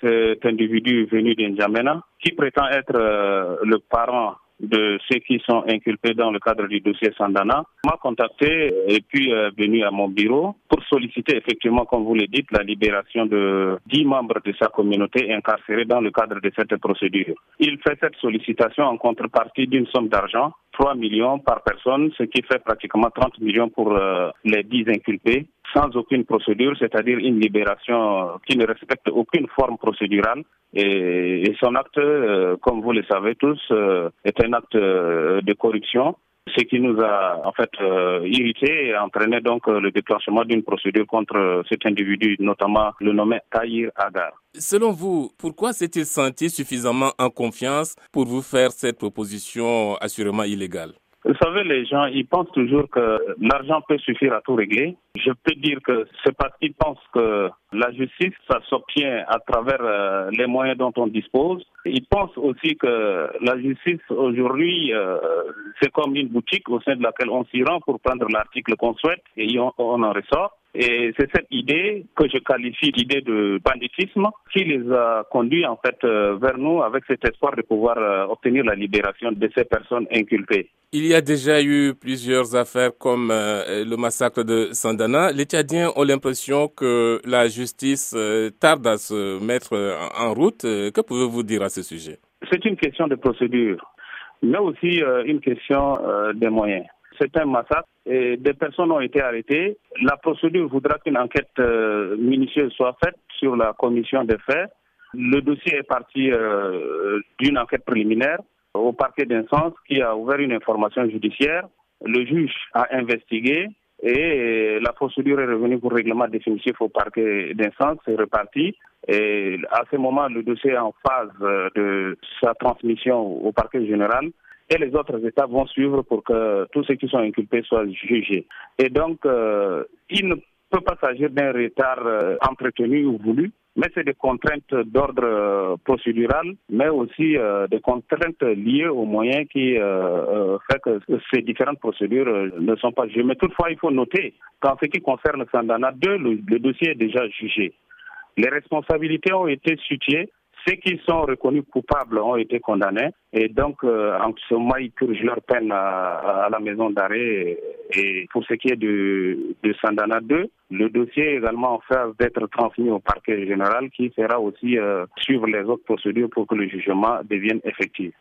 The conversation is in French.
cet individu venu d'Injamena qui prétend être le parent de ceux qui sont inculpés dans le cadre du dossier Sandana m'a contacté et puis est venu à mon bureau pour solliciter effectivement, comme vous le dites, la libération de dix membres de sa communauté incarcérés dans le cadre de cette procédure. Il fait cette sollicitation en contrepartie d'une somme d'argent 3 millions par personne, ce qui fait pratiquement 30 millions pour euh, les 10 inculpés, sans aucune procédure, c'est-à-dire une libération qui ne respecte aucune forme procédurale. Et, son acte, euh, comme vous le savez tous, euh, est un acte de corruption ce qui nous a en fait euh, irrité et entraîné donc euh, le déclenchement d'une procédure contre euh, cet individu, notamment le nommé Tahir Agar. Selon vous, pourquoi s'est-il senti suffisamment en confiance pour vous faire cette proposition assurément illégale? Vous savez, les gens, ils pensent toujours que l'argent peut suffire à tout régler. Je peux dire que c'est parce qu'ils pensent que la justice, ça s'obtient à travers euh, les moyens dont on dispose. Ils pensent aussi que la justice, aujourd'hui, euh, c'est comme une boutique au sein de laquelle on s'y rend pour prendre l'article qu'on souhaite et on en ressort. Et c'est cette idée que je qualifie d'idée de banditisme qui les a conduits en fait euh, vers nous avec cet espoir de pouvoir euh, obtenir la libération de ces personnes inculpées. Il y a déjà eu plusieurs affaires comme euh, le massacre de Sandana. Les Tchadiens ont l'impression que la justice tarde à se mettre en route. Que pouvez-vous dire à ce sujet? C'est une question de procédure, mais aussi une question des moyens c'est un massacre et des personnes ont été arrêtées. La procédure voudra qu'une enquête euh, minutieuse soit faite sur la commission des faits. Le dossier est parti euh, d'une enquête préliminaire au parquet d'instance qui a ouvert une information judiciaire. Le juge a investigué et la procédure est revenue pour règlement définitif au parquet d'instance, c'est reparti. Et à ce moment, le dossier est en phase euh, de sa transmission au parquet général et les autres États vont suivre pour que tous ceux qui sont inculpés soient jugés. Et donc, euh, il ne peut pas s'agir d'un retard euh, entretenu ou voulu, mais c'est des contraintes d'ordre euh, procédural, mais aussi des contraintes liées aux moyens qui fait que ces différentes procédures ne sont pas jugées. Mais toutefois, il faut noter qu'en ce qui concerne Sandana 2, le dossier est déjà jugé. Les responsabilités ont été situées ceux qui sont reconnus coupables ont été condamnés et donc euh, en ce moment ils purgent leur peine à, la maison d'arrêt. Et pour ce qui est de, de Sandana 2, le dossier est également en phase d'être transmis au parquet général qui fera aussi euh, suivre les autres procédures pour que le jugement devienne effectif.